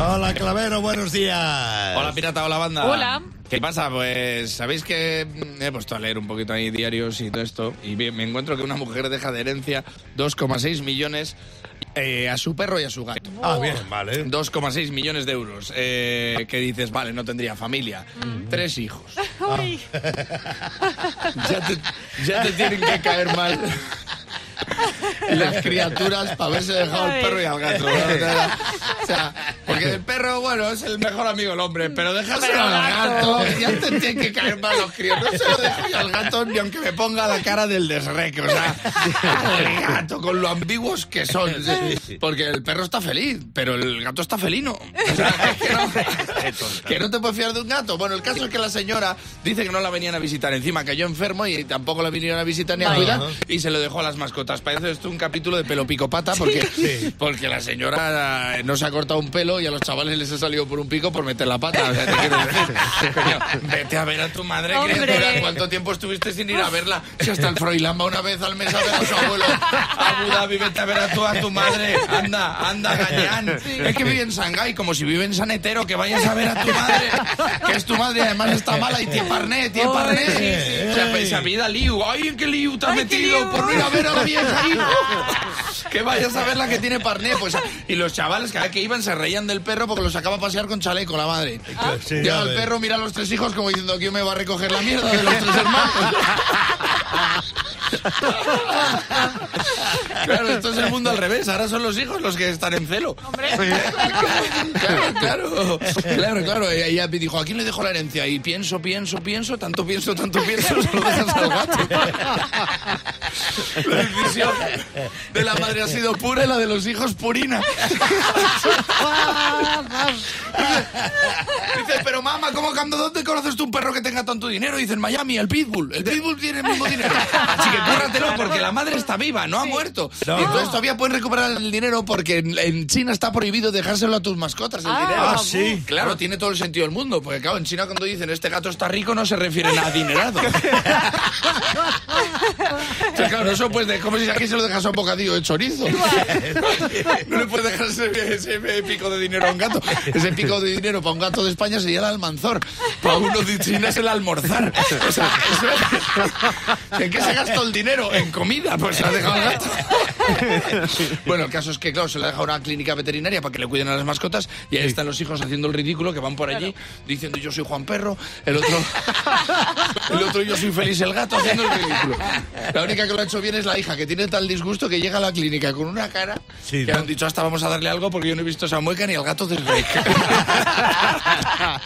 Hola, Clavero, buenos días. Hola, pirata, hola, banda. Hola. ¿Qué pasa? Pues sabéis que mm, he puesto a leer un poquito ahí diarios y todo esto y me encuentro que una mujer deja de herencia 2,6 millones eh, a su perro y a su gato. Ah, bien, vale. 2,6 millones de euros. Eh, que dices, vale, no tendría familia. Tres hijos. Ay, Ya te, ya te tienen que caer mal las criaturas para haberse dejado Ay. perro y al gato. O sea, porque el perro, bueno, es el mejor amigo del hombre, pero dejárselo Pero al gato. ya te tienen que caer mal los críos. No se lo dejo yo al gato ni aunque me ponga la cara del desreque. O sea, el gato con lo ambiguos que son. Porque el perro está feliz, pero el gato está felino. O sea, que no, que no te puedes fiar de un gato. Bueno, el caso es que la señora dice que no la venían a visitar. Encima cayó enfermo y tampoco la vinieron a visitar ni a cuidar y se lo dejó a las mascotas. Parece esto un capítulo de pelo pico pata porque, porque la señora eh, no se ha cortado un pelo y a los chavales les ha salido por un pico por meter la pata. O sea, te quiero decir, coño, vete a ver a tu madre, criatura. ¿Cuánto tiempo estuviste sin ir a verla? Si hasta el Froilán va una vez al mes a ver a su abuelo. A Abu Dhabi, vete a ver a tu, a tu madre. Anda, anda, gañán. Es que vive en Shanghái, como si vive en San Etero, que vayas a ver a tu madre. Que es tu madre, además está mala y tiene parné, tiene parné. O sea, pues, se apellida Liu. Ay, ¿en qué Liu te has metido? Por no ir a ver a la ahí. Que vayas a ver la que tiene parné. Pues, y los chavales, cada vez que iban, se reían del perro porque lo sacaba a pasear con chaleco la madre. Sí, Llega a el perro, mira a los tres hijos como diciendo, ¿quién me va a recoger la mierda de los tres hermanos? Claro, esto es el mundo al revés. Ahora son los hijos los que están en celo. hombre. Claro, claro, claro, claro. Ella dijo, ¿a quién le dejo la herencia? Y pienso, pienso, pienso, tanto pienso, tanto pienso, se lo dejas al gato. La decisión de la madre ha sido pura y la de los hijos purina. Dice, pero mamá, ¿cómo cuando dónde conoces tú un perro que tenga tanto dinero? Dice, en Miami, el Pitbull. El Pitbull tiene el mismo dinero. Así que cúrratelo porque la madre está viva, no ha muerto. No. Y entonces todavía puedes recuperar el dinero porque en, en China está prohibido dejárselo a tus mascotas el Ah, dinero. Ah, sí. Claro, tiene todo el sentido del mundo. Porque claro, en China cuando dicen este gato está rico no se refieren a adinerado. Claro, no eso pues de como si aquí se lo dejas a un bocadillo de chorizo. No le puedes dejar ese, ese pico de dinero a un gato. Ese pico de dinero para un gato de España sería el almanzor. Para uno de China es el almorzar. O sea, eso- ¿En qué se gastó el dinero? En comida, pues se ha dejado el gato. Bueno, el caso es que, claro, se le ha dejado a una clínica veterinaria para que le cuiden a las mascotas y ahí están los hijos haciendo el ridículo que van por allí diciendo yo soy Juan Perro, el otro, el otro yo soy Feliz el gato haciendo el ridículo. La única que lo ha hecho bien es la hija, que tiene tal disgusto que llega a la clínica con una cara Sí, que ¿no? han dicho hasta vamos a darle algo porque yo no he visto esa mueca ni al gato de Shrek.